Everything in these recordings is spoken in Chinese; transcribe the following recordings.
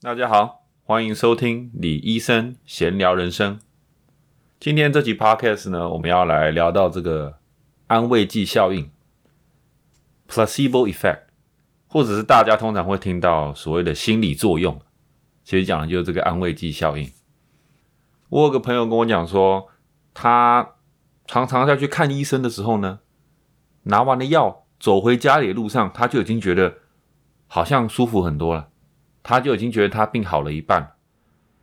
大家好，欢迎收听李医生闲聊人生。今天这集 podcast 呢，我们要来聊到这个安慰剂效应 （placebo effect），或者是大家通常会听到所谓的心理作用，其实讲的就是这个安慰剂效应。我有个朋友跟我讲说，他常常在去看医生的时候呢，拿完了药走回家里的路上，他就已经觉得好像舒服很多了，他就已经觉得他病好了一半。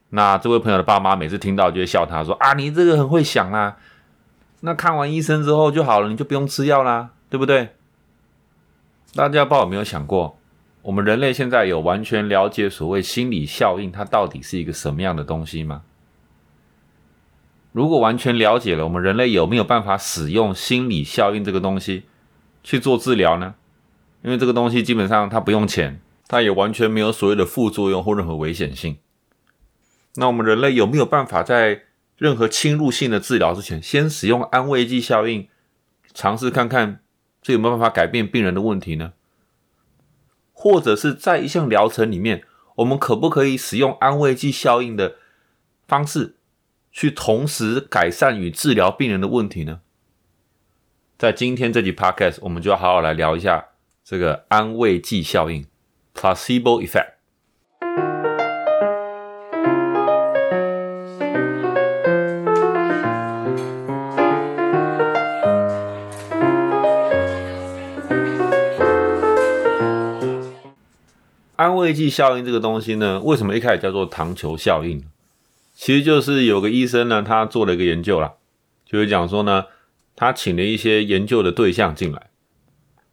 那这位朋友的爸妈每次听到就会笑他说：“啊，你这个很会想啊，那看完医生之后就好了，你就不用吃药啦，对不对？”大家不知道有没有想过，我们人类现在有完全了解所谓心理效应它到底是一个什么样的东西吗？如果完全了解了，我们人类有没有办法使用心理效应这个东西去做治疗呢？因为这个东西基本上它不用钱，它也完全没有所谓的副作用或任何危险性。那我们人类有没有办法在任何侵入性的治疗之前，先使用安慰剂效应，尝试看看这有没有办法改变病人的问题呢？或者是在一项疗程里面，我们可不可以使用安慰剂效应的方式？去同时改善与治疗病人的问题呢？在今天这集 podcast，我们就要好好来聊一下这个安慰剂效应 （placebo effect）。安慰剂效应这个东西呢，为什么一开始叫做糖球效应？其实就是有个医生呢，他做了一个研究啦，就是讲说呢，他请了一些研究的对象进来，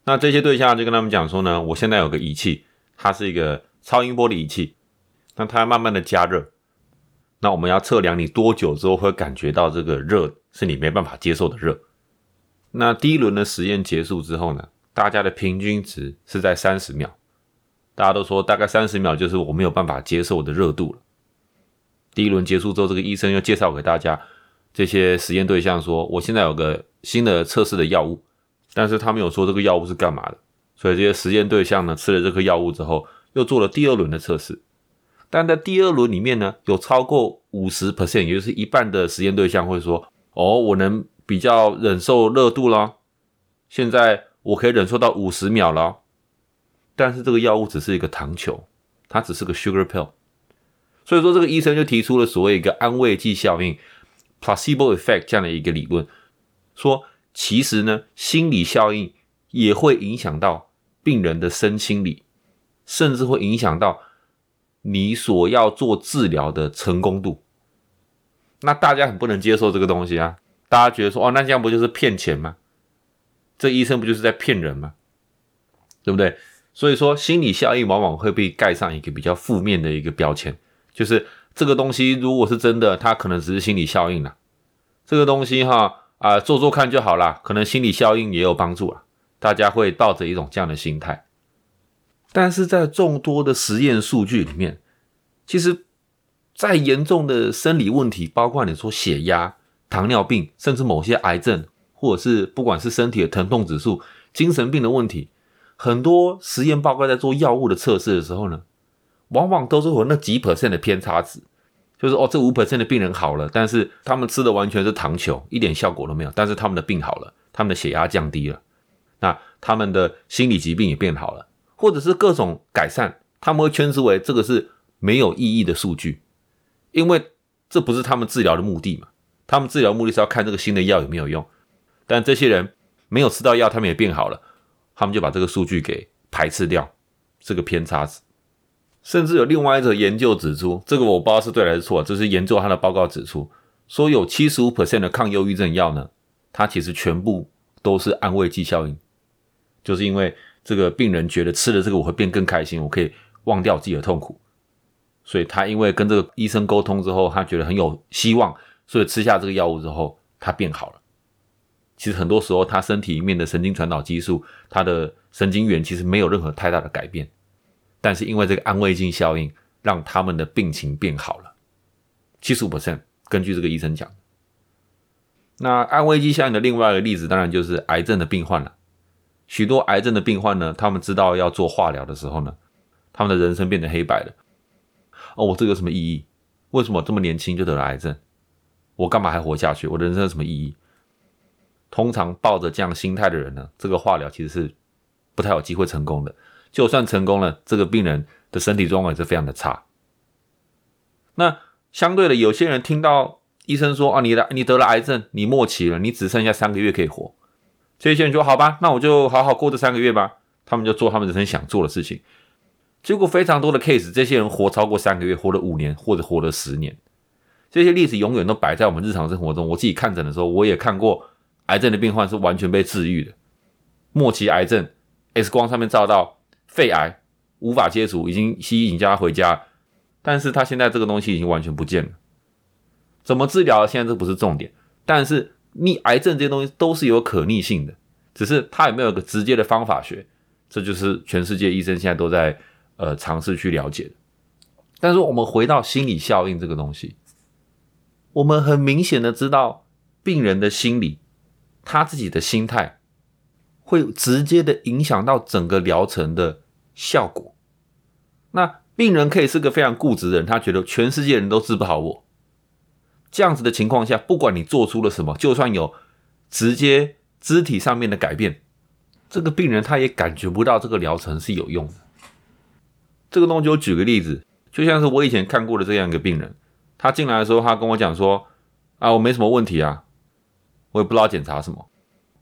那这些对象就跟他们讲说呢，我现在有个仪器，它是一个超音波的仪器，那它慢慢的加热，那我们要测量你多久之后会感觉到这个热是你没办法接受的热。那第一轮的实验结束之后呢，大家的平均值是在三十秒，大家都说大概三十秒就是我没有办法接受的热度了。第一轮结束之后，这个医生又介绍给大家这些实验对象，说我现在有个新的测试的药物，但是他没有说这个药物是干嘛的。所以这些实验对象呢，吃了这颗药物之后，又做了第二轮的测试。但在第二轮里面呢，有超过五十 percent，也就是一半的实验对象会说：“哦，我能比较忍受热度了，现在我可以忍受到五十秒了。”但是这个药物只是一个糖球，它只是个 sugar pill。所以说，这个医生就提出了所谓一个安慰剂效应 （placebo effect） 这样的一个理论，说其实呢，心理效应也会影响到病人的身心理，甚至会影响到你所要做治疗的成功度。那大家很不能接受这个东西啊！大家觉得说，哦，那这样不就是骗钱吗？这医生不就是在骗人吗？对不对？所以说，心理效应往往会被盖上一个比较负面的一个标签。就是这个东西，如果是真的，它可能只是心理效应了。这个东西哈啊，做做看就好啦，可能心理效应也有帮助了。大家会抱着一种这样的心态。但是在众多的实验数据里面，其实再严重的生理问题，包括你说血压、糖尿病，甚至某些癌症，或者是不管是身体的疼痛指数、精神病的问题，很多实验报告在做药物的测试的时候呢。往往都是有那几 percent 的偏差值，就是哦，这五 percent 的病人好了，但是他们吃的完全是糖球，一点效果都没有。但是他们的病好了，他们的血压降低了，那他们的心理疾病也变好了，或者是各种改善，他们会称之为这个是没有意义的数据，因为这不是他们治疗的目的嘛。他们治疗目的是要看这个新的药有没有用，但这些人没有吃到药，他们也变好了，他们就把这个数据给排斥掉，这个偏差值。甚至有另外一则研究指出，这个我不知道是对还是错，这是研究他的报告指出，说有七十五 percent 的抗忧郁症药呢，它其实全部都是安慰剂效应，就是因为这个病人觉得吃了这个我会变更开心，我可以忘掉自己的痛苦，所以他因为跟这个医生沟通之后，他觉得很有希望，所以吃下这个药物之后，他变好了。其实很多时候他身体里面的神经传导激素，他的神经元其实没有任何太大的改变。但是因为这个安慰剂效应，让他们的病情变好了，七十五 percent。根据这个医生讲，那安慰剂效应的另外一个例子，当然就是癌症的病患了。许多癌症的病患呢，他们知道要做化疗的时候呢，他们的人生变得黑白了。哦，我这有什么意义？为什么这么年轻就得了癌症？我干嘛还活下去？我的人生有什么意义？通常抱着这样心态的人呢，这个化疗其实是不太有机会成功的。就算成功了，这个病人的身体状况也是非常的差。那相对的，有些人听到医生说啊，你的你得了癌症，你末期了，你只剩下三个月可以活。这些人说好吧，那我就好好过这三个月吧。他们就做他们人生想做的事情。结果非常多的 case，这些人活超过三个月，活了五年或者活了十年。这些例子永远都摆在我们日常生活中。我自己看诊的时候，我也看过癌症的病患是完全被治愈的。末期癌症，X 光上面照到肺癌，无法切除，已经西医已经叫他回家。但是他现在这个东西已经完全不见了，怎么治疗？现在这不是重点。但是逆癌症这些东西都是有可逆性的，只是它有没有一个直接的方法学，这就是全世界医生现在都在呃尝试去了解的。但是我们回到心理效应这个东西，我们很明显的知道病人的心理，他自己的心态会直接的影响到整个疗程的效果。那。病人可以是个非常固执的人，他觉得全世界人都治不好我。这样子的情况下，不管你做出了什么，就算有直接肢体上面的改变，这个病人他也感觉不到这个疗程是有用的。这个东西，我举个例子，就像是我以前看过的这样一个病人，他进来的时候，他跟我讲说：“啊，我没什么问题啊，我也不知道检查什么。”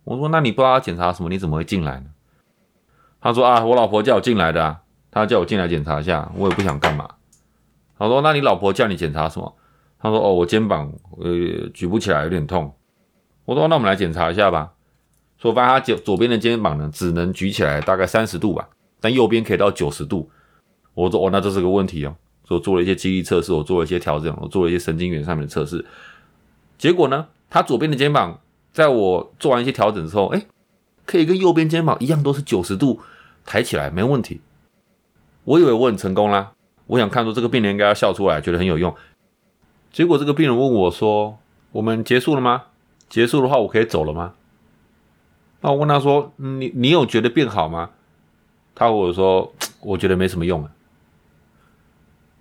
我说：“那你不知道检查什么，你怎么会进来呢？”他说：“啊，我老婆叫我进来的啊。”他叫我进来检查一下，我也不想干嘛。他说：“那你老婆叫你检查什么？”他说：“哦，我肩膀呃举不起来，有点痛。”我说：“那我们来检查一下吧。”说发现他左左边的肩膀呢，只能举起来大概三十度吧，但右边可以到九十度。我说：“哦，那这是个问题哦。”说做了一些肌力测试，我做了一些调整，我做了一些神经元上面的测试。结果呢，他左边的肩膀在我做完一些调整之后，哎，可以跟右边肩膀一样，都是九十度抬起来，没问题。我以为我很成功啦，我想看出这个病人应该要笑出来，觉得很有用。结果这个病人问我说：“我们结束了吗？结束的话，我可以走了吗？”那我问他说：“你你有觉得变好吗？”他跟我说：“我觉得没什么用了。”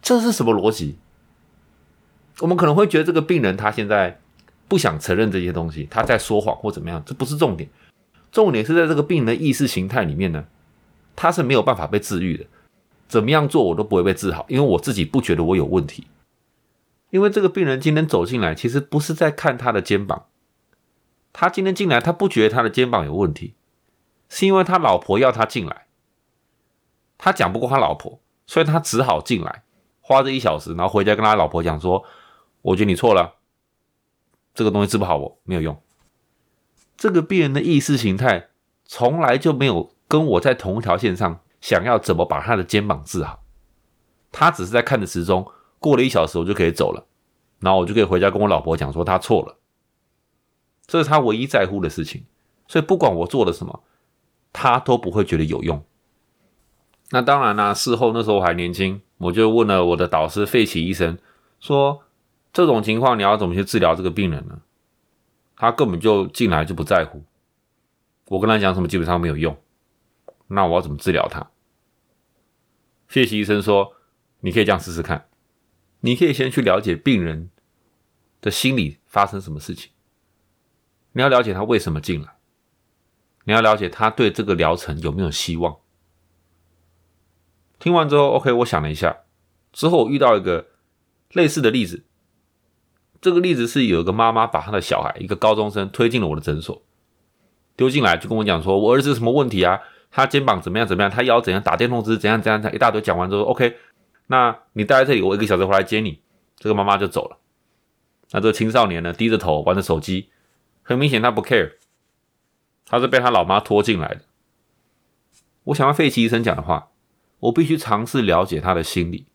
这是什么逻辑？我们可能会觉得这个病人他现在不想承认这些东西，他在说谎或怎么样，这不是重点。重点是在这个病人的意识形态里面呢，他是没有办法被治愈的。怎么样做我都不会被治好，因为我自己不觉得我有问题。因为这个病人今天走进来，其实不是在看他的肩膀，他今天进来，他不觉得他的肩膀有问题，是因为他老婆要他进来，他讲不过他老婆，所以他只好进来，花这一小时，然后回家跟他老婆讲说：“我觉得你错了，这个东西治不好我，没有用。”这个病人的意识形态从来就没有跟我在同一条线上。想要怎么把他的肩膀治好？他只是在看着时钟，过了一小时我就可以走了，然后我就可以回家跟我老婆讲说他错了。这是他唯一在乎的事情，所以不管我做了什么，他都不会觉得有用。那当然啦，事后那时候我还年轻，我就问了我的导师费奇医生，说这种情况你要怎么去治疗这个病人呢？他根本就进来就不在乎，我跟他讲什么基本上没有用。那我要怎么治疗他？谢奇医生说：“你可以这样试试看，你可以先去了解病人的心理发生什么事情，你要了解他为什么进来，你要了解他对这个疗程有没有希望。”听完之后，OK，我想了一下，之后我遇到一个类似的例子，这个例子是有一个妈妈把她的小孩，一个高中生推进了我的诊所，丢进来就跟我讲说：“我儿子什么问题啊？”他肩膀怎么样？怎么样？他腰怎样？打电动姿怎样？怎样？一大堆讲完之后，OK，那你待在这里，我一个小时回来接你。这个妈妈就走了。那这个青少年呢，低着头玩着手机，很明显他不 care，他是被他老妈拖进来的。我想要费奇医生讲的话，我必须尝试了解他的心理。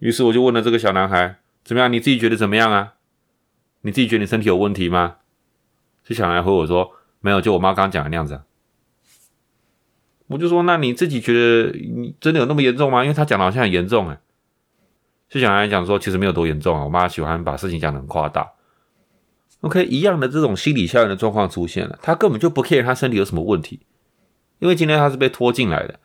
于是我就问了这个小男孩：怎么样？你自己觉得怎么样啊？你自己觉得你身体有问题吗？这小男孩回我说：没有，就我妈刚刚讲的那样子。我就说，那你自己觉得你真的有那么严重吗？因为他讲的好像很严重哎。就想来讲说，其实没有多严重啊。我妈喜欢把事情讲的很夸大。OK，一样的这种心理效应的状况出现了，他根本就不 care 他身体有什么问题，因为今天他是被拖进来的。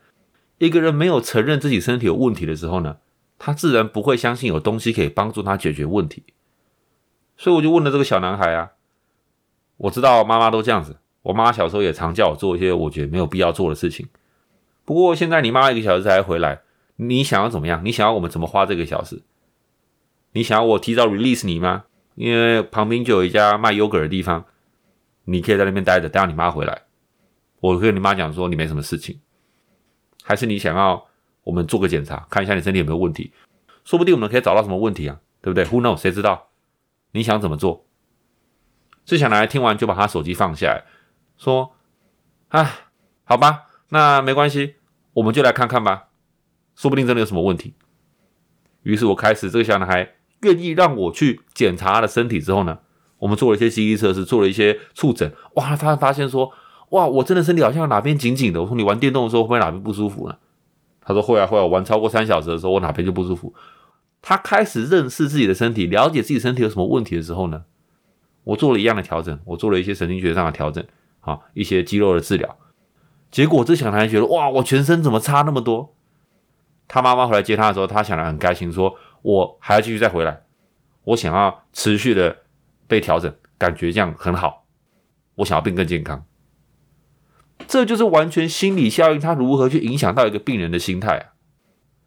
一个人没有承认自己身体有问题的时候呢，他自然不会相信有东西可以帮助他解决问题。所以我就问了这个小男孩啊，我知道妈妈都这样子，我妈小时候也常叫我做一些我觉得没有必要做的事情。不过现在你妈一个小时才回来，你想要怎么样？你想要我们怎么花这个小时？你想要我提早 release 你吗？因为旁边就有一家卖 yogurt 的地方，你可以在那边待着，等下你妈回来，我跟你妈讲说你没什么事情，还是你想要我们做个检查，看一下你身体有没有问题，说不定我们可以找到什么问题啊，对不对？Who knows？谁知道？你想怎么做？这小男孩听完就把他手机放下来，说：“啊，好吧，那没关系，我们就来看看吧，说不定真的有什么问题。”于是我开始这个小男孩。愿意让我去检查他的身体之后呢，我们做了一些记忆测试，做了一些触诊。哇，他发现说，哇，我真的身体好像哪边紧紧的。我说你玩电动的时候会不会哪边不舒服呢？他说会啊会啊，玩超过三小时的时候我哪边就不舒服。他开始认识自己的身体，了解自己身体有什么问题的时候呢，我做了一样的调整，我做了一些神经学上的调整，啊，一些肌肉的治疗。结果这小男孩觉得哇，我全身怎么差那么多？他妈妈回来接他的时候，他想得很开心，说。我还要继续再回来，我想要持续的被调整，感觉这样很好。我想要病更健康，这就是完全心理效应。它如何去影响到一个病人的心态啊？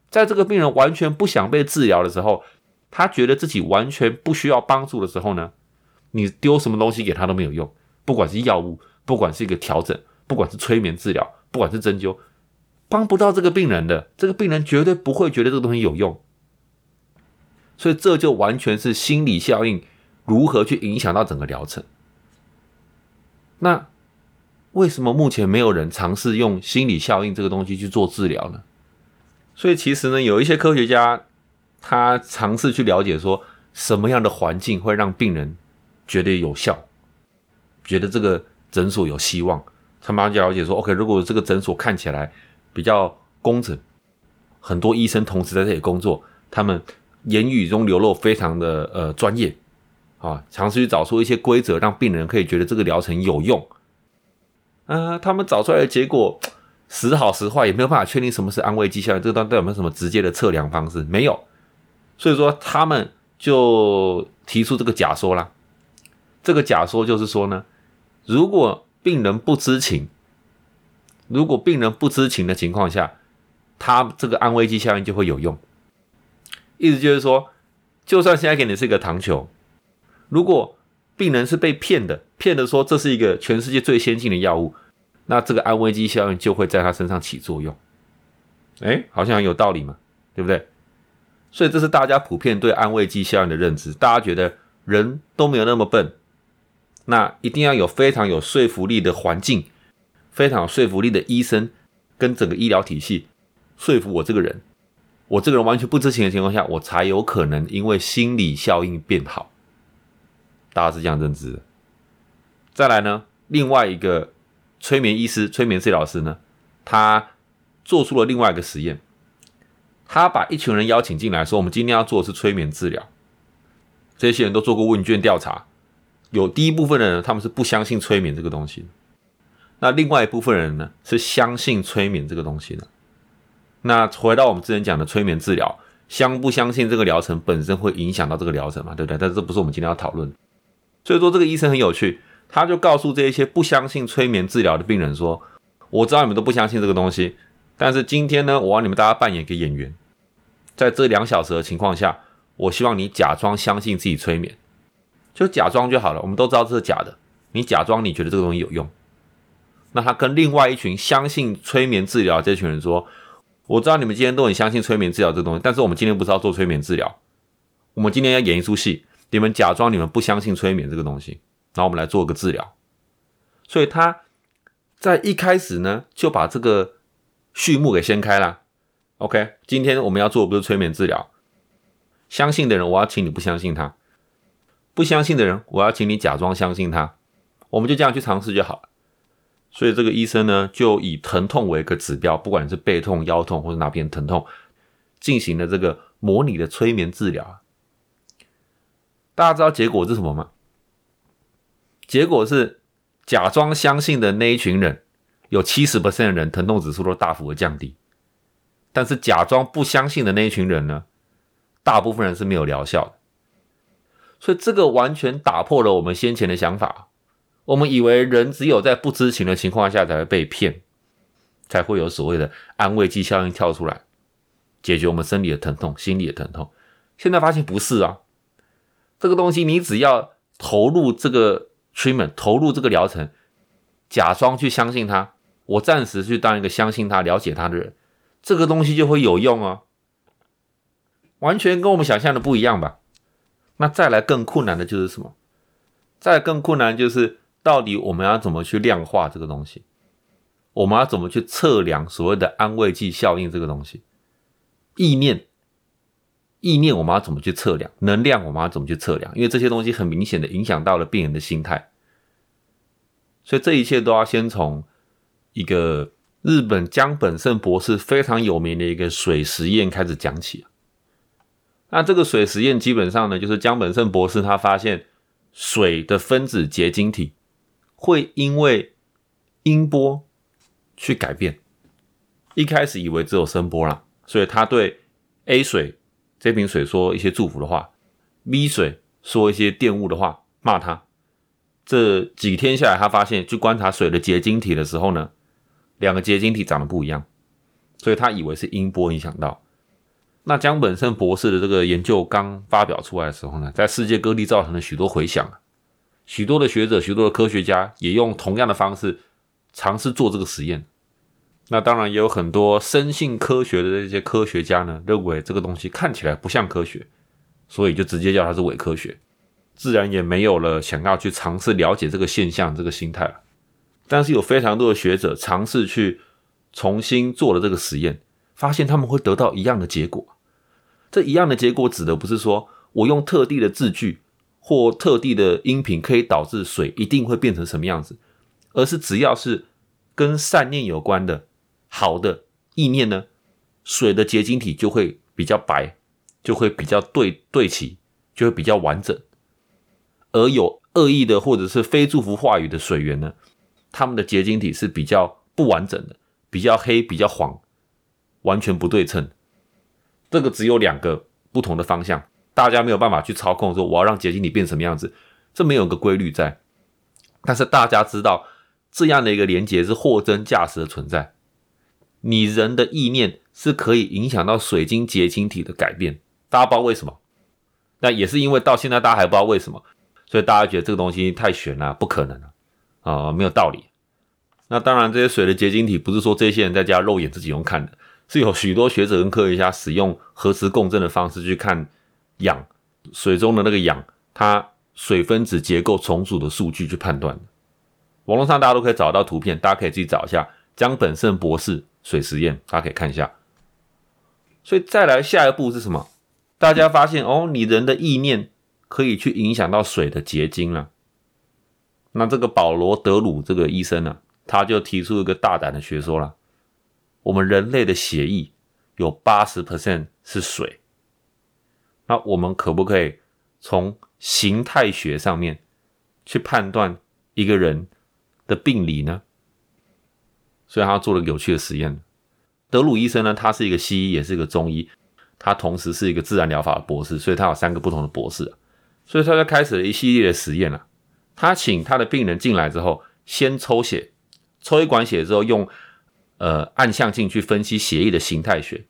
在这个病人完全不想被治疗的时候，他觉得自己完全不需要帮助的时候呢？你丢什么东西给他都没有用，不管是药物，不管是一个调整，不管是催眠治疗，不管是针灸，帮不到这个病人的。这个病人绝对不会觉得这个东西有用。所以这就完全是心理效应如何去影响到整个疗程。那为什么目前没有人尝试用心理效应这个东西去做治疗呢？所以其实呢，有一些科学家他尝试去了解说什么样的环境会让病人觉得有效，觉得这个诊所有希望。他马上就了解说，OK，如果这个诊所看起来比较工整，很多医生同时在这里工作，他们。言语中流露非常的呃专业，啊，尝试去找出一些规则，让病人可以觉得这个疗程有用。呃，他们找出来的结果时好时坏，也没有办法确定什么是安慰剂效应。这个段有没有什么直接的测量方式？没有，所以说他们就提出这个假说啦。这个假说就是说呢，如果病人不知情，如果病人不知情的情况下，他这个安慰剂效应就会有用。意思就是说，就算现在给你是一个糖球，如果病人是被骗的，骗的说这是一个全世界最先进的药物，那这个安慰剂效应就会在他身上起作用。哎，好像有道理嘛，对不对？所以这是大家普遍对安慰剂效应的认知。大家觉得人都没有那么笨，那一定要有非常有说服力的环境，非常有说服力的医生跟整个医疗体系说服我这个人。我这个人完全不知情的情况下，我才有可能因为心理效应变好。大家是这样认知。再来呢，另外一个催眠医师、催眠治疗师呢，他做出了另外一个实验。他把一群人邀请进来，说：“我们今天要做的是催眠治疗。”这些人都做过问卷调查，有第一部分的人他们是不相信催眠这个东西，那另外一部分人呢是相信催眠这个东西的。那回到我们之前讲的催眠治疗，相不相信这个疗程本身会影响到这个疗程嘛？对不对？但这不是我们今天要讨论。所以说这个医生很有趣，他就告诉这一些不相信催眠治疗的病人说：“我知道你们都不相信这个东西，但是今天呢，我让你们大家扮演一个演员，在这两小时的情况下，我希望你假装相信自己催眠，就假装就好了。我们都知道这是假的，你假装你觉得这个东西有用。那他跟另外一群相信催眠治疗这群人说。”我知道你们今天都很相信催眠治疗这东西，但是我们今天不是要做催眠治疗，我们今天要演一出戏，你们假装你们不相信催眠这个东西，然后我们来做个治疗。所以他在一开始呢就把这个序幕给掀开了。OK，今天我们要做的不是催眠治疗，相信的人我要请你不相信他，不相信的人我要请你假装相信他，我们就这样去尝试就好了。所以这个医生呢，就以疼痛为一个指标，不管是背痛、腰痛或者哪边疼痛，进行了这个模拟的催眠治疗。大家知道结果是什么吗？结果是假装相信的那一群人，有七十 percent 的人疼痛指数都大幅的降低，但是假装不相信的那一群人呢，大部分人是没有疗效的。所以这个完全打破了我们先前的想法。我们以为人只有在不知情的情况下才会被骗，才会有所谓的安慰剂效应跳出来，解决我们生理的疼痛、心理的疼痛。现在发现不是啊，这个东西你只要投入这个 treatment，投入这个疗程，假装去相信他，我暂时去当一个相信他、了解他的人，这个东西就会有用啊。完全跟我们想象的不一样吧？那再来更困难的就是什么？再更困难就是。到底我们要怎么去量化这个东西？我们要怎么去测量所谓的安慰剂效应这个东西？意念，意念我们要怎么去测量？能量我们要怎么去测量？因为这些东西很明显的影响到了病人的心态，所以这一切都要先从一个日本江本胜博士非常有名的一个水实验开始讲起。那这个水实验基本上呢，就是江本胜博士他发现水的分子结晶体。会因为音波去改变，一开始以为只有声波啦，所以他对 A 水这瓶水说一些祝福的话，B 水说一些玷污的话，骂他。这几天下来，他发现去观察水的结晶体的时候呢，两个结晶体长得不一样，所以他以为是音波影响到。那江本胜博士的这个研究刚发表出来的时候呢，在世界各地造成了许多回响。许多的学者、许多的科学家也用同样的方式尝试做这个实验。那当然也有很多深信科学的这些科学家呢，认为这个东西看起来不像科学，所以就直接叫它是伪科学，自然也没有了想要去尝试了解这个现象这个心态了。但是有非常多的学者尝试去重新做了这个实验，发现他们会得到一样的结果。这一样的结果指的不是说我用特定的字句。或特地的音频可以导致水一定会变成什么样子，而是只要是跟善念有关的好的意念呢，水的结晶体就会比较白，就会比较对对齐，就会比较完整。而有恶意的或者是非祝福话语的水源呢，它们的结晶体是比较不完整的，比较黑，比较黄，完全不对称。这个只有两个不同的方向。大家没有办法去操控，说我要让结晶体变什么样子，这没有个规律在。但是大家知道这样的一个连接是货真价实的存在。你人的意念是可以影响到水晶结晶体的改变，大家不知道为什么？那也是因为到现在大家还不知道为什么，所以大家觉得这个东西太玄了，不可能了啊，没有道理。那当然，这些水的结晶体不是说这些人在家肉眼自己用看的，是有许多学者跟科学家使用核磁共振的方式去看。氧水中的那个氧，它水分子结构重组的数据去判断网络上大家都可以找到图片，大家可以自己找一下江本胜博士水实验，大家可以看一下。所以再来下一步是什么？大家发现哦，你人的意念可以去影响到水的结晶了。那这个保罗德鲁这个医生呢，他就提出一个大胆的学说了：我们人类的血液有八十 percent 是水。那我们可不可以从形态学上面去判断一个人的病理呢？所以他做了有趣的实验。德鲁医生呢，他是一个西医，也是一个中医，他同时是一个自然疗法的博士，所以他有三个不同的博士。所以他就开始了一系列的实验了。他请他的病人进来之后，先抽血，抽一管血之后，用呃暗象镜去分析血液的形态学，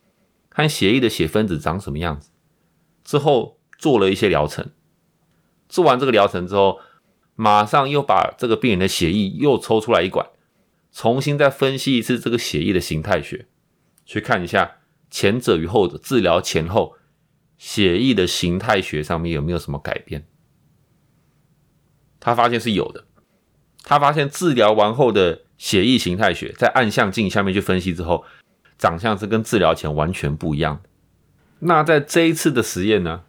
看血液的血分子长什么样子。之后做了一些疗程，做完这个疗程之后，马上又把这个病人的血液又抽出来一管，重新再分析一次这个血液的形态学，去看一下前者与后者治疗前后血液的形态学上面有没有什么改变。他发现是有的，他发现治疗完后的血液形态学在暗象镜下面去分析之后，长相是跟治疗前完全不一样的。那在这一次的实验呢，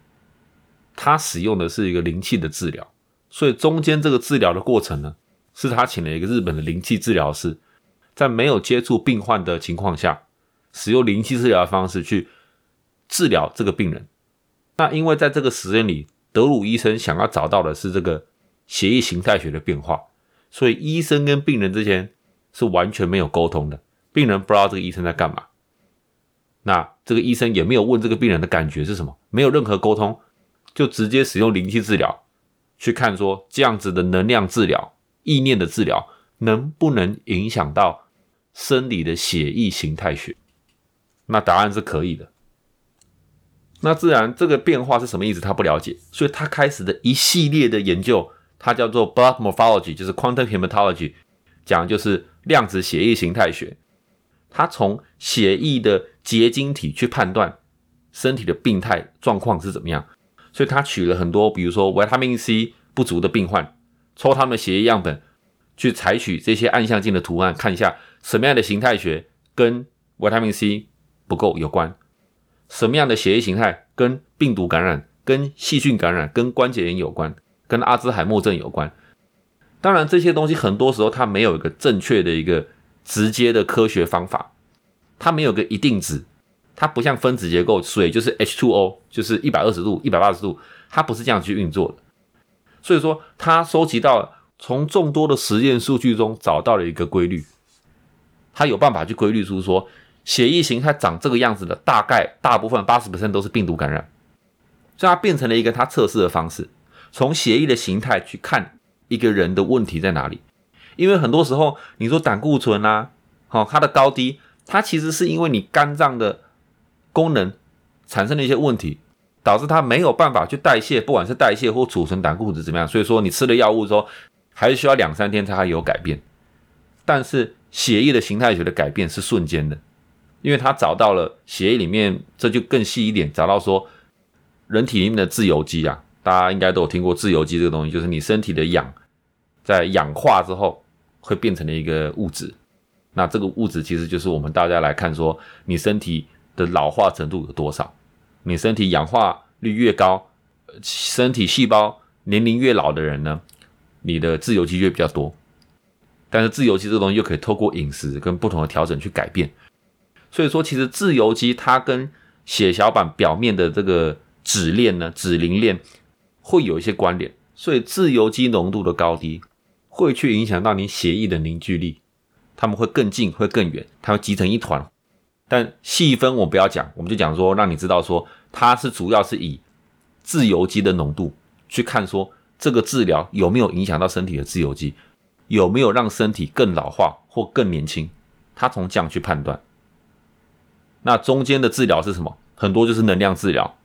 他使用的是一个灵气的治疗，所以中间这个治疗的过程呢，是他请了一个日本的灵气治疗师，在没有接触病患的情况下，使用灵气治疗的方式去治疗这个病人。那因为在这个实验里，德鲁医生想要找到的是这个血液形态学的变化，所以医生跟病人之间是完全没有沟通的，病人不知道这个医生在干嘛。那这个医生也没有问这个病人的感觉是什么，没有任何沟通，就直接使用灵气治疗去看说这样子的能量治疗、意念的治疗能不能影响到生理的血液形态学？那答案是可以的。那自然这个变化是什么意思？他不了解，所以他开始的一系列的研究，它叫做 blood morphology，就是 quantum hematology，讲就是量子血液形态学。他从血液的结晶体去判断身体的病态状况是怎么样，所以他取了很多，比如说维他命 C 不足的病患，抽他们的血液样本，去采取这些暗象镜的图案，看一下什么样的形态学跟维他命 C 不够有关。什么样的血液形态跟病毒感染、跟细菌感染、跟关节炎有关、跟阿兹海默症有关？当然，这些东西很多时候它没有一个正确的一个直接的科学方法，它没有个一定值，它不像分子结构，水就是 H2O，就是一百二十度、一百八十度，它不是这样去运作的。所以说，它收集到从众多的实验数据中找到了一个规律，它有办法去规律出说。血液型它长这个样子的，大概大部分八十都是病毒感染，所以它变成了一个它测试的方式，从血液的形态去看一个人的问题在哪里。因为很多时候你说胆固醇啊，好它的高低，它其实是因为你肝脏的功能产生了一些问题，导致它没有办法去代谢，不管是代谢或储存胆固醇怎么样，所以说你吃了药物之后，还是需要两三天才会有改变。但是血液的形态学的改变是瞬间的。因为他找到了血液里面，这就更细一点，找到说人体里面的自由基啊，大家应该都有听过自由基这个东西，就是你身体的氧在氧化之后会变成了一个物质，那这个物质其实就是我们大家来看说你身体的老化程度有多少，你身体氧化率越高，身体细胞年龄越老的人呢，你的自由基就比较多，但是自由基这个东西又可以透过饮食跟不同的调整去改变。所以说，其实自由基它跟血小板表面的这个脂链呢、脂磷链会有一些关联，所以自由基浓度的高低会去影响到你血液的凝聚力，它们会更近、会更远，它会集成一团。但细分我不要讲，我们就讲说，让你知道说，它是主要是以自由基的浓度去看说，这个治疗有没有影响到身体的自由基，有没有让身体更老化或更年轻，它从这样去判断。那中间的治疗是什么？很多就是能量治疗，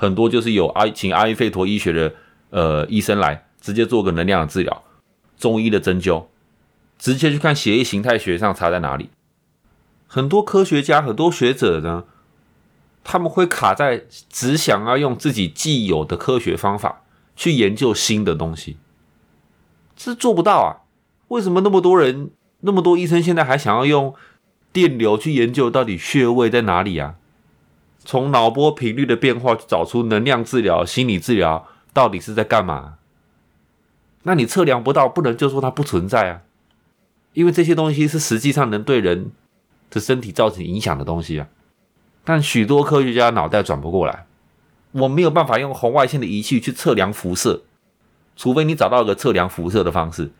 很多就是有阿请阿育吠陀医学的呃医生来直接做个能量的治疗，中医的针灸，直接去看血液形态学上差在哪里。很多科学家、很多学者呢，他们会卡在只想要用自己既有的科学方法去研究新的东西，这做不到啊！为什么那么多人、那么多医生现在还想要用？电流去研究到底穴位在哪里啊？从脑波频率的变化找出能量治疗、心理治疗到底是在干嘛？那你测量不到，不能就说它不存在啊，因为这些东西是实际上能对人的身体造成影响的东西啊。但许多科学家脑袋转不过来，我没有办法用红外线的仪器去测量辐射，除非你找到一个测量辐射的方式。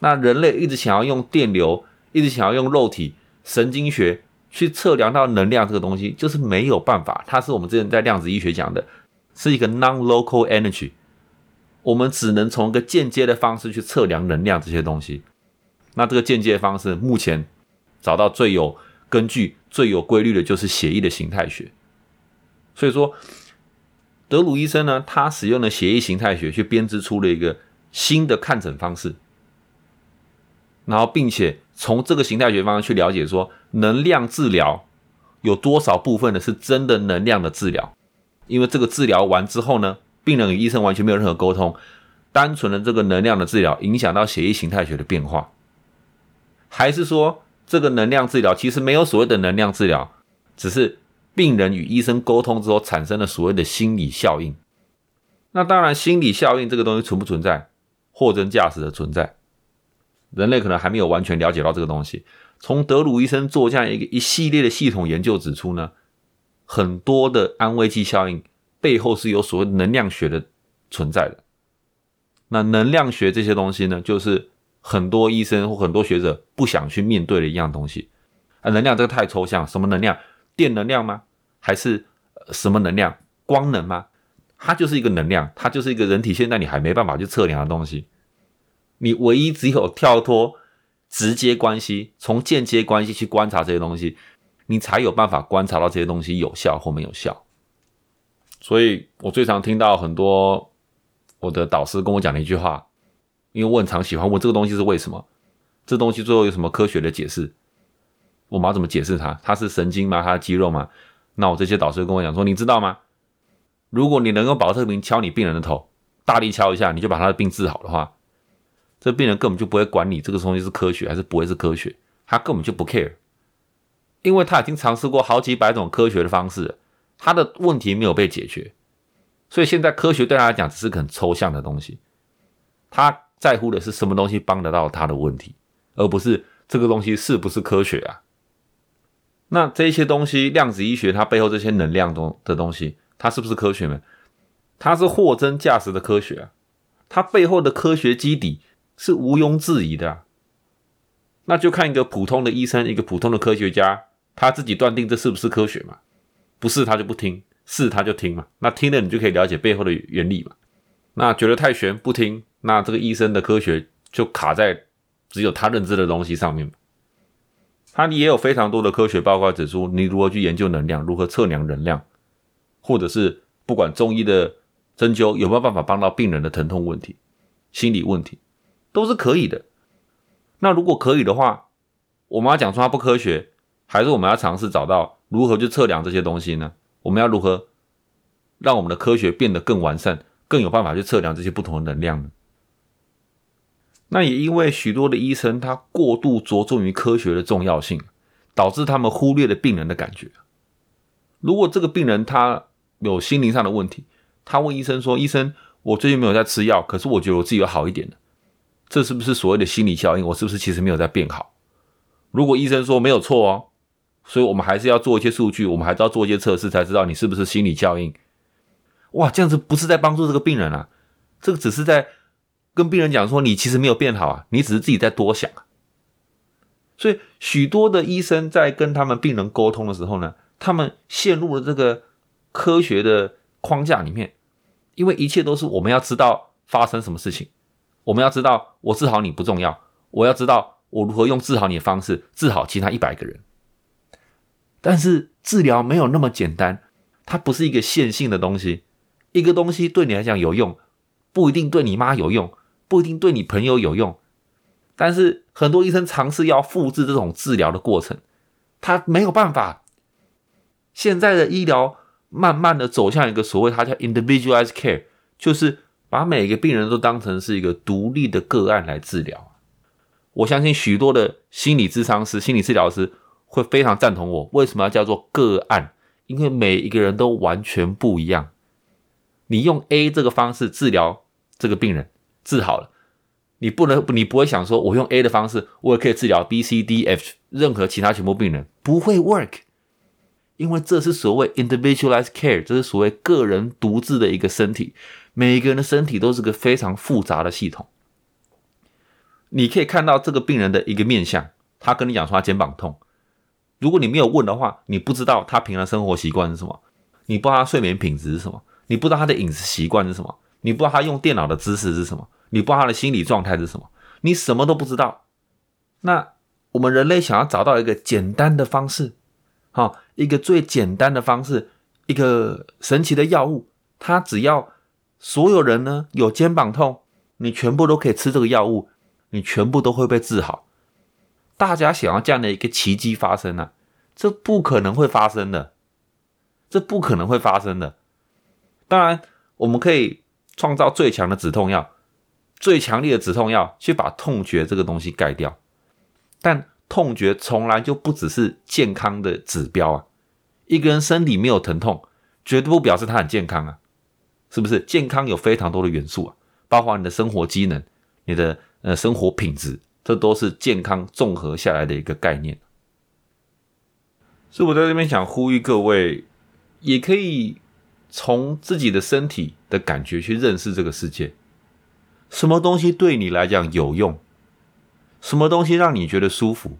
那人类一直想要用电流，一直想要用肉体。神经学去测量到能量这个东西，就是没有办法。它是我们之前在量子医学讲的，是一个 non-local energy。我们只能从一个间接的方式去测量能量这些东西。那这个间接方式，目前找到最有根据、最有规律的，就是协议的形态学。所以说，德鲁医生呢，他使用了协议形态学去编织出了一个新的看诊方式。然后，并且从这个形态学方向去了解，说能量治疗有多少部分呢是真的能量的治疗？因为这个治疗完之后呢，病人与医生完全没有任何沟通，单纯的这个能量的治疗影响到血液形态学的变化，还是说这个能量治疗其实没有所谓的能量治疗，只是病人与医生沟通之后产生了所谓的心理效应？那当然，心理效应这个东西存不存在？货真价实的存在。人类可能还没有完全了解到这个东西。从德鲁医生做这样一个一系列的系统研究指出呢，很多的安慰剂效应背后是有所谓能量学的存在的。那能量学这些东西呢，就是很多医生或很多学者不想去面对的一样东西。啊，能量这个太抽象，什么能量？电能量吗？还是什么能量？光能吗？它就是一个能量，它就是一个人体现在你还没办法去测量的东西。你唯一只有跳脱直接关系，从间接关系去观察这些东西，你才有办法观察到这些东西有效或没有效。所以我最常听到很多我的导师跟我讲的一句话，因为我很常喜欢问这个东西是为什么，这东西最后有什么科学的解释？我们要怎么解释它？它是神经吗？它是肌肉吗？那我这些导师跟我讲说，你知道吗？如果你能用保特瓶敲你病人的头，大力敲一下，你就把他的病治好的话，这病人根本就不会管你这个东西是科学还是不会是科学，他根本就不 care，因为他已经尝试过好几百种科学的方式，他的问题没有被解决，所以现在科学对他来讲只是很抽象的东西，他在乎的是什么东西帮得到他的问题，而不是这个东西是不是科学啊？那这些东西，量子医学它背后这些能量东的东西。它是不是科学呢？它是货真价实的科学啊！它背后的科学基底是毋庸置疑的！那就看一个普通的医生，一个普通的科学家，他自己断定这是不是科学嘛？不是他就不听，是他就听嘛。那听了你就可以了解背后的原理嘛。那觉得太玄不听，那这个医生的科学就卡在只有他认知的东西上面。他也有非常多的科学报告指出，你如何去研究能量，如何测量能量。或者是不管中医的针灸有没有办法帮到病人的疼痛问题、心理问题，都是可以的。那如果可以的话，我们要讲说它不科学，还是我们要尝试找到如何去测量这些东西呢？我们要如何让我们的科学变得更完善、更有办法去测量这些不同的能量呢？那也因为许多的医生他过度着重于科学的重要性，导致他们忽略了病人的感觉。如果这个病人他有心灵上的问题，他问医生说：“医生，我最近没有在吃药，可是我觉得我自己有好一点的，这是不是所谓的心理效应？我是不是其实没有在变好？”如果医生说没有错哦，所以我们还是要做一些数据，我们还是要做一些测试，才知道你是不是心理效应。哇，这样子不是在帮助这个病人啊，这个只是在跟病人讲说你其实没有变好啊，你只是自己在多想啊。所以许多的医生在跟他们病人沟通的时候呢，他们陷入了这个。科学的框架里面，因为一切都是我们要知道发生什么事情，我们要知道我治好你不重要，我要知道我如何用治好你的方式治好其他一百个人。但是治疗没有那么简单，它不是一个线性的东西。一个东西对你来讲有用，不一定对你妈有用，不一定对你朋友有用。但是很多医生尝试要复制这种治疗的过程，他没有办法。现在的医疗。慢慢的走向一个所谓它叫 individualized care，就是把每个病人都当成是一个独立的个案来治疗。我相信许多的心理咨商师、心理治疗师会非常赞同我。为什么要叫做个案？因为每一个人都完全不一样。你用 A 这个方式治疗这个病人，治好了，你不能，你不会想说，我用 A 的方式，我也可以治疗 B、C、D、F 任何其他全部病人，不会 work。因为这是所谓 individualized care，这是所谓个人独自的一个身体，每一个人的身体都是个非常复杂的系统。你可以看到这个病人的一个面相，他跟你讲说他肩膀痛，如果你没有问的话，你不知道他平常生活习惯是什么，你不知道他睡眠品质是什么，你不知道他的饮食习惯是什么，你不知道他用电脑的姿势是什么，你不知道他的心理状态是什么，你什么都不知道。那我们人类想要找到一个简单的方式。哈，一个最简单的方式，一个神奇的药物，它只要所有人呢有肩膀痛，你全部都可以吃这个药物，你全部都会被治好。大家想要这样的一个奇迹发生呢？这不可能会发生的，这不可能会发生的。当然，我们可以创造最强的止痛药，最强烈的止痛药去把痛觉这个东西盖掉，但。痛觉从来就不只是健康的指标啊！一个人身体没有疼痛，绝对不表示他很健康啊！是不是？健康有非常多的元素啊，包括你的生活机能、你的呃生活品质，这都是健康综合下来的一个概念。所以我在这边想呼吁各位，也可以从自己的身体的感觉去认识这个世界，什么东西对你来讲有用？什么东西让你觉得舒服？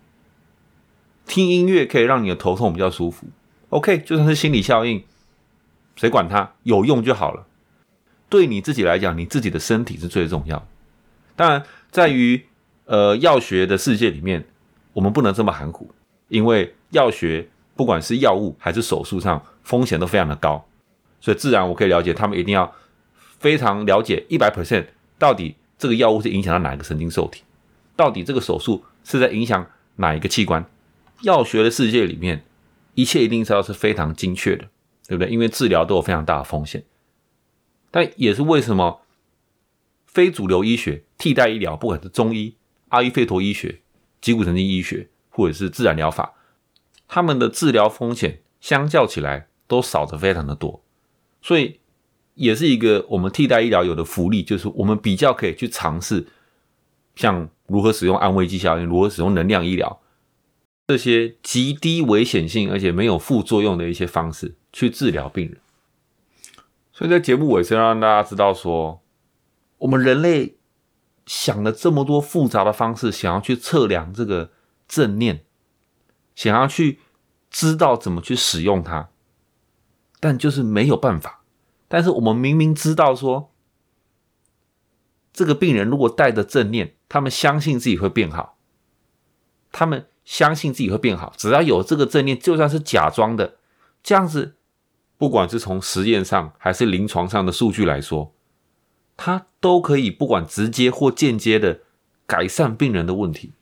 听音乐可以让你的头痛比较舒服，OK，就算是心理效应，谁管它？有用就好了。对你自己来讲，你自己的身体是最重要。当然，在于呃药学的世界里面，我们不能这么含糊，因为药学不管是药物还是手术上，风险都非常的高，所以自然我可以了解，他们一定要非常了解一百 percent 到底这个药物是影响到哪一个神经受体，到底这个手术是在影响哪一个器官。药学的世界里面，一切一定是要是非常精确的，对不对？因为治疗都有非常大的风险。但也是为什么非主流医学、替代医疗，不管是中医、阿育吠陀医学、脊骨神经医学，或者是自然疗法，他们的治疗风险相较起来都少的非常的多。所以也是一个我们替代医疗有的福利，就是我们比较可以去尝试，像如何使用安慰剂效应，如何使用能量医疗。这些极低危险性而且没有副作用的一些方式去治疗病人，所以在节目尾声让大家知道说，我们人类想了这么多复杂的方式，想要去测量这个正念，想要去知道怎么去使用它，但就是没有办法。但是我们明明知道说，这个病人如果带着正念，他们相信自己会变好，他们。相信自己会变好，只要有这个正念，就算是假装的，这样子，不管是从实验上还是临床上的数据来说，它都可以不管直接或间接的改善病人的问题。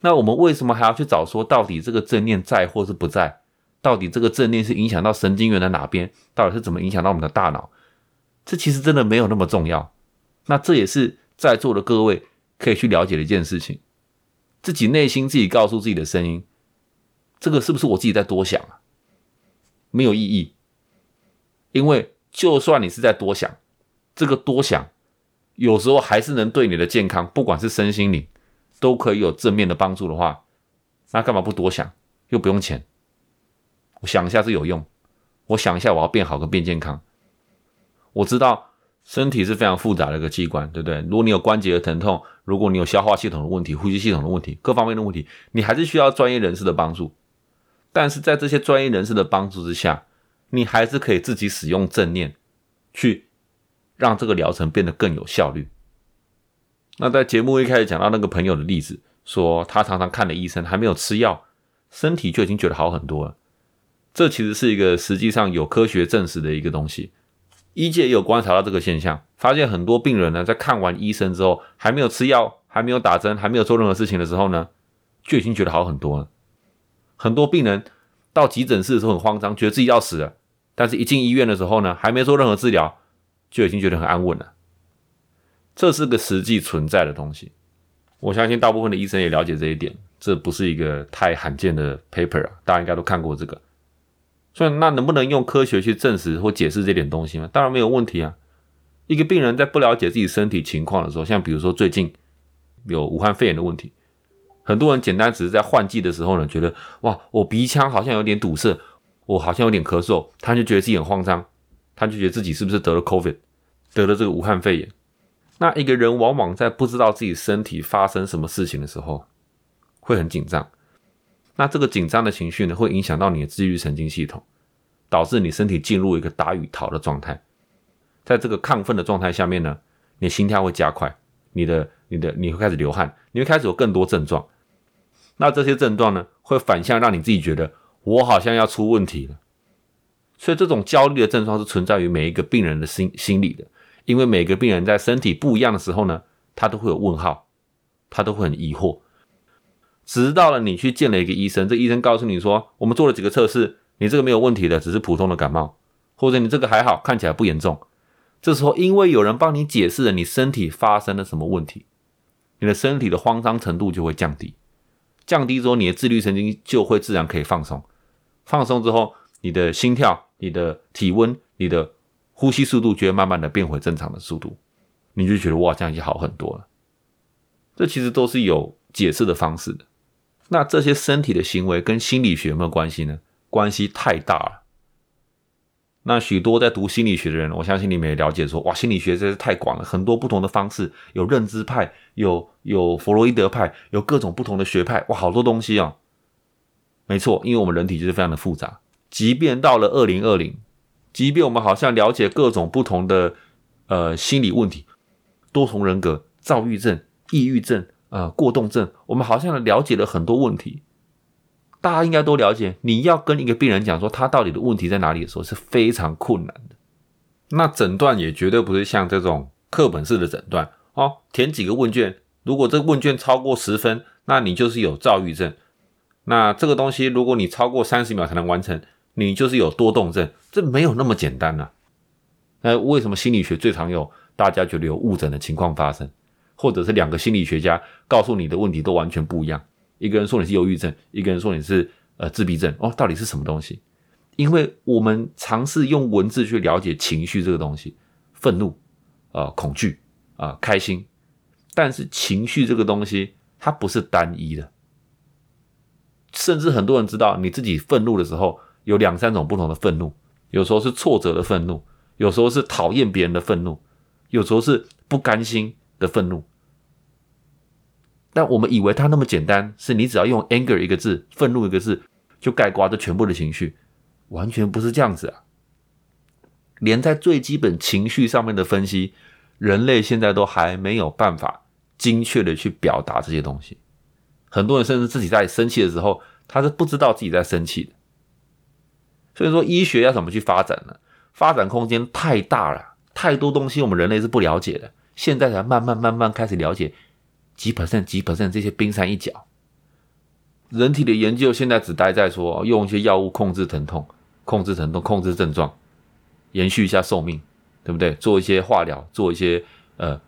那我们为什么还要去找说，到底这个正念在或是不在？到底这个正念是影响到神经元的哪边？到底是怎么影响到我们的大脑？这其实真的没有那么重要。那这也是在座的各位可以去了解的一件事情。自己内心自己告诉自己的声音，这个是不是我自己在多想啊？没有意义，因为就算你是在多想，这个多想有时候还是能对你的健康，不管是身心灵，都可以有正面的帮助的话，那干嘛不多想？又不用钱，我想一下是有用，我想一下我要变好跟变健康，我知道。身体是非常复杂的一个器官，对不对？如果你有关节的疼痛，如果你有消化系统的问题、呼吸系统的问题、各方面的问题，你还是需要专业人士的帮助。但是在这些专业人士的帮助之下，你还是可以自己使用正念，去让这个疗程变得更有效率。那在节目一开始讲到那个朋友的例子，说他常常看了医生，还没有吃药，身体就已经觉得好很多了。这其实是一个实际上有科学证实的一个东西。医界也有观察到这个现象，发现很多病人呢，在看完医生之后，还没有吃药，还没有打针，还没有做任何事情的时候呢，就已经觉得好很多了。很多病人到急诊室的时候很慌张，觉得自己要死了，但是一进医院的时候呢，还没做任何治疗，就已经觉得很安稳了。这是个实际存在的东西，我相信大部分的医生也了解这一点，这不是一个太罕见的 paper 啊，大家应该都看过这个。所以，那能不能用科学去证实或解释这点东西吗？当然没有问题啊。一个病人在不了解自己身体情况的时候，像比如说最近有武汉肺炎的问题，很多人简单只是在换季的时候呢，觉得哇，我鼻腔好像有点堵塞，我好像有点咳嗽，他就觉得自己很慌张，他就觉得自己是不是得了 COVID，得了这个武汉肺炎。那一个人往往在不知道自己身体发生什么事情的时候，会很紧张。那这个紧张的情绪呢，会影响到你的自律神经系统，导致你身体进入一个打与逃的状态。在这个亢奋的状态下面呢，你心跳会加快，你的、你的你会开始流汗，你会开始有更多症状。那这些症状呢，会反向让你自己觉得我好像要出问题了。所以这种焦虑的症状是存在于每一个病人的心心理的，因为每个病人在身体不一样的时候呢，他都会有问号，他都会很疑惑。直到了你去见了一个医生，这医生告诉你说，我们做了几个测试，你这个没有问题的，只是普通的感冒，或者你这个还好，看起来不严重。这时候，因为有人帮你解释了你身体发生了什么问题，你的身体的慌张程度就会降低，降低之后，你的自律神经就会自然可以放松，放松之后，你的心跳、你的体温、你的呼吸速度就会慢慢的变回正常的速度，你就觉得哇，这样已经好很多了。这其实都是有解释的方式的。那这些身体的行为跟心理学有没有关系呢？关系太大了。那许多在读心理学的人，我相信你们也了解，说哇，心理学真是太广了，很多不同的方式，有认知派，有有弗洛伊德派，有各种不同的学派，哇，好多东西啊。没错，因为我们人体就是非常的复杂，即便到了二零二零，即便我们好像了解各种不同的呃心理问题，多重人格、躁郁症、抑郁症、呃过动症，我们好像了解了很多问题。大家应该都了解，你要跟一个病人讲说他到底的问题在哪里的时候是非常困难的。那诊断也绝对不是像这种课本式的诊断哦，填几个问卷，如果这个问卷超过十分，那你就是有躁郁症。那这个东西如果你超过三十秒才能完成，你就是有多动症。这没有那么简单呐。那为什么心理学最常有大家觉得有误诊的情况发生，或者是两个心理学家告诉你的问题都完全不一样？一个人说你是忧郁症，一个人说你是呃自闭症哦，到底是什么东西？因为我们尝试用文字去了解情绪这个东西，愤怒、啊恐惧、啊开心，但是情绪这个东西它不是单一的，甚至很多人知道你自己愤怒的时候有两三种不同的愤怒，有时候是挫折的愤怒，有时候是讨厌别人的愤怒，有时候是不甘心的愤怒。但我们以为它那么简单，是你只要用 anger 一个字、愤怒一个字，就盖刮这全部的情绪，完全不是这样子啊！连在最基本情绪上面的分析，人类现在都还没有办法精确的去表达这些东西。很多人甚至自己在生气的时候，他是不知道自己在生气的。所以说，医学要怎么去发展呢？发展空间太大了，太多东西我们人类是不了解的，现在才慢慢慢慢开始了解。几 percent 几 percent 这些冰山一角，人体的研究现在只待在说用一些药物控制疼痛、控制疼痛、控制症状，延续一下寿命，对不对？做一些化疗，做一些呃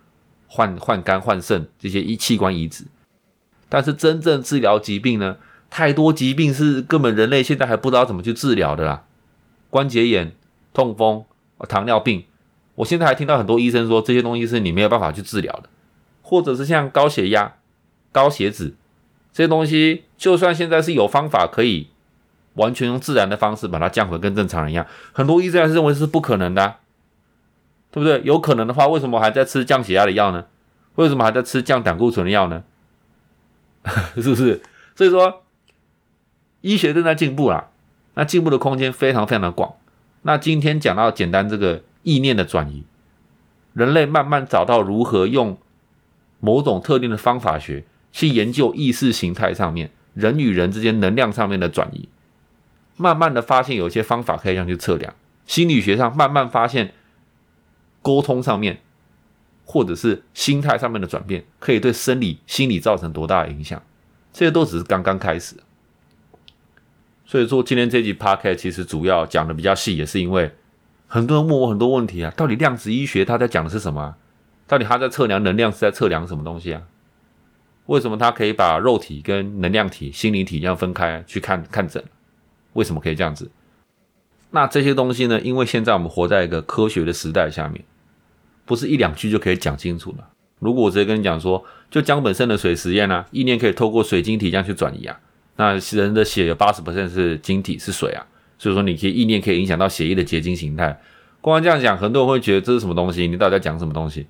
换换肝换肾这些一器官移植，但是真正治疗疾病呢，太多疾病是根本人类现在还不知道怎么去治疗的啦，关节炎、痛风、糖尿病，我现在还听到很多医生说这些东西是你没有办法去治疗的。或者是像高血压、高血脂这些东西，就算现在是有方法可以完全用自然的方式把它降回跟正常人一样，很多医生还是认为是不可能的，对不对？有可能的话，为什么还在吃降血压的药呢？为什么还在吃降胆固醇的药呢？是不是？所以说，医学正在进步啦，那进步的空间非常非常的广。那今天讲到简单这个意念的转移，人类慢慢找到如何用。某种特定的方法学去研究意识形态上面人与人之间能量上面的转移，慢慢的发现有些方法可以这样去测量。心理学上慢慢发现沟通上面或者是心态上面的转变可以对生理心理造成多大的影响，这些都只是刚刚开始。所以说今天这集 p o c a s t 其实主要讲的比较细，也是因为很多人问我很多问题啊，到底量子医学它在讲的是什么？到底他在测量能量是在测量什么东西啊？为什么他可以把肉体跟能量体、心理体这样分开去看看诊？为什么可以这样子？那这些东西呢？因为现在我们活在一个科学的时代下面，不是一两句就可以讲清楚了。如果我直接跟你讲说，就江本身的水实验啊，意念可以透过水晶体这样去转移啊，那人的血有八十 percent 是晶体是水啊，所以说你可以意念可以影响到血液的结晶形态。光这样讲，很多人会觉得这是什么东西？你到底在讲什么东西？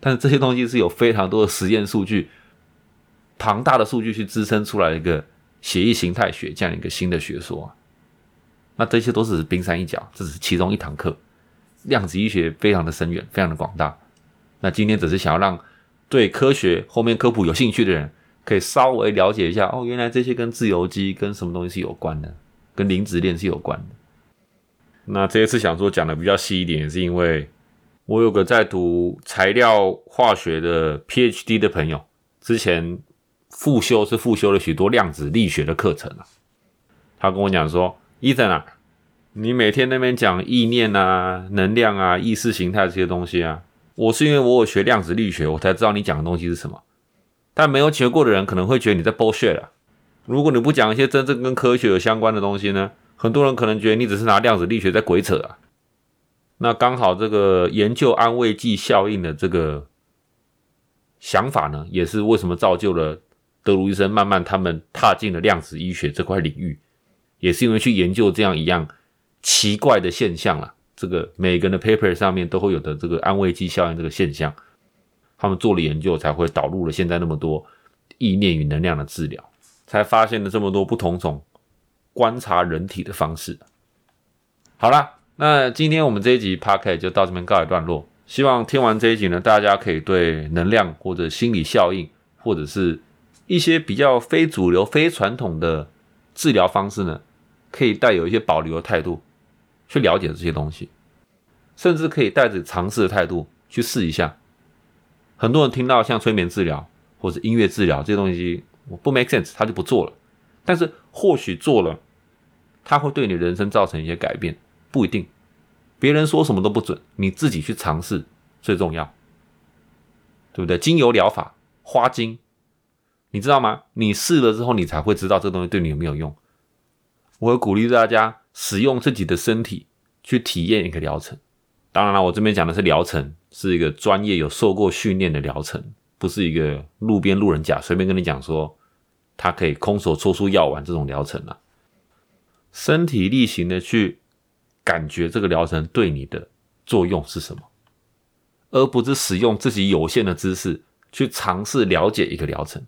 但是这些东西是有非常多的实验数据、庞大的数据去支撑出来一个血液形态学这样一个新的学说。那这些都是冰山一角，这只是其中一堂课。量子医学非常的深远，非常的广大。那今天只是想要让对科学后面科普有兴趣的人，可以稍微了解一下哦，原来这些跟自由基跟什么东西是有关的，跟磷脂链是有关的。那这一次想说讲的比较细一点，是因为。我有个在读材料化学的 PhD 的朋友，之前复修是复修了许多量子力学的课程啊。他跟我讲说：“Ethan 啊，你每天那边讲意念啊、能量啊、意识形态这些东西啊，我是因为我有学量子力学，我才知道你讲的东西是什么。但没有学过的人可能会觉得你在 bullshit 啊。如果你不讲一些真正跟科学有相关的东西呢，很多人可能觉得你只是拿量子力学在鬼扯啊。”那刚好，这个研究安慰剂效应的这个想法呢，也是为什么造就了德鲁医生慢慢他们踏进了量子医学这块领域，也是因为去研究这样一样奇怪的现象了。这个每个人的 paper 上面都会有的这个安慰剂效应这个现象，他们做了研究，才会导入了现在那么多意念与能量的治疗，才发现了这么多不同种观察人体的方式。好啦，那今天我们这一集 p o c a s t 就到这边告一段落。希望听完这一集呢，大家可以对能量或者心理效应，或者是一些比较非主流、非传统的治疗方式呢，可以带有一些保留的态度去了解这些东西，甚至可以带着尝试的态度去试一下。很多人听到像催眠治疗或者音乐治疗这些东西，我不 make sense，他就不做了。但是或许做了，他会对你人生造成一些改变，不一定。别人说什么都不准，你自己去尝试最重要，对不对？精油疗法、花精，你知道吗？你试了之后，你才会知道这东西对你有没有用。我会鼓励大家使用自己的身体去体验一个疗程。当然了，我这边讲的是疗程，是一个专业有受过训练的疗程，不是一个路边路人甲随便跟你讲说他可以空手搓出药丸这种疗程啊。身体力行的去。感觉这个疗程对你的作用是什么，而不是使用自己有限的知识去尝试了解一个疗程。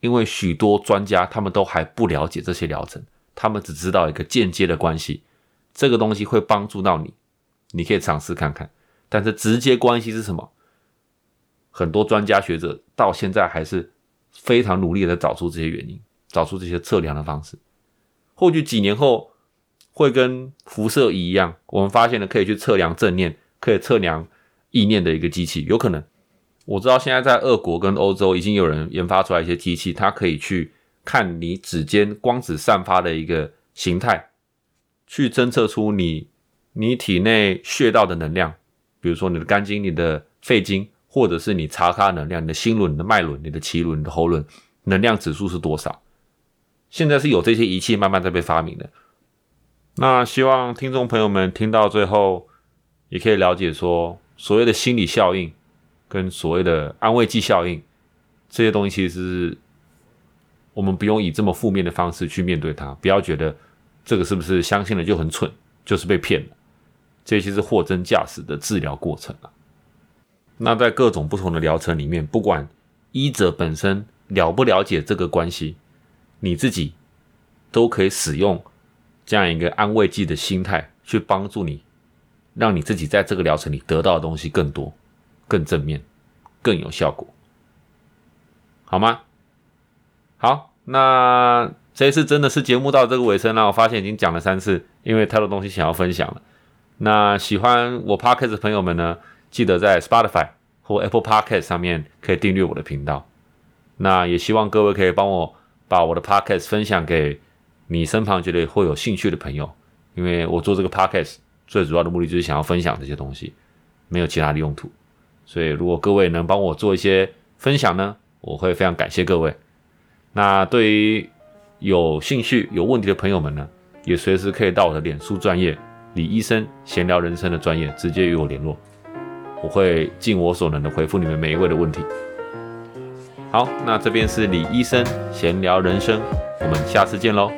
因为许多专家他们都还不了解这些疗程，他们只知道一个间接的关系，这个东西会帮助到你，你可以尝试看看。但是直接关系是什么？很多专家学者到现在还是非常努力的找出这些原因，找出这些测量的方式。或许几年后。会跟辐射仪一样，我们发现了可以去测量正念、可以测量意念的一个机器，有可能。我知道现在在俄国跟欧洲已经有人研发出来一些机器，它可以去看你指尖光子散发的一个形态，去侦测出你你体内穴道的能量，比如说你的肝经、你的肺经，或者是你查卡能量、你的心轮、你的脉轮、你的脐轮、你的喉轮能量指数是多少。现在是有这些仪器慢慢在被发明的。那希望听众朋友们听到最后，也可以了解说，所谓的心理效应跟所谓的安慰剂效应这些东西，其实是我们不用以这么负面的方式去面对它。不要觉得这个是不是相信了就很蠢，就是被骗了。这些是货真价实的治疗过程啊。那在各种不同的疗程里面，不管医者本身了不了解这个关系，你自己都可以使用。这样一个安慰剂的心态，去帮助你，让你自己在这个疗程里得到的东西更多、更正面、更有效果，好吗？好，那这一次真的是节目到这个尾声了。我发现已经讲了三次，因为太多东西想要分享了。那喜欢我 podcast 的朋友们呢，记得在 Spotify 或 Apple Podcast 上面可以订阅我的频道。那也希望各位可以帮我把我的 podcast 分享给。你身旁觉得会有兴趣的朋友，因为我做这个 podcast 最主要的目的就是想要分享这些东西，没有其他的用途。所以如果各位能帮我做一些分享呢，我会非常感谢各位。那对于有兴趣、有问题的朋友们呢，也随时可以到我的脸书专业李医生闲聊人生的专业直接与我联络，我会尽我所能的回复你们每一位的问题。好，那这边是李医生闲聊人生，我们下次见喽。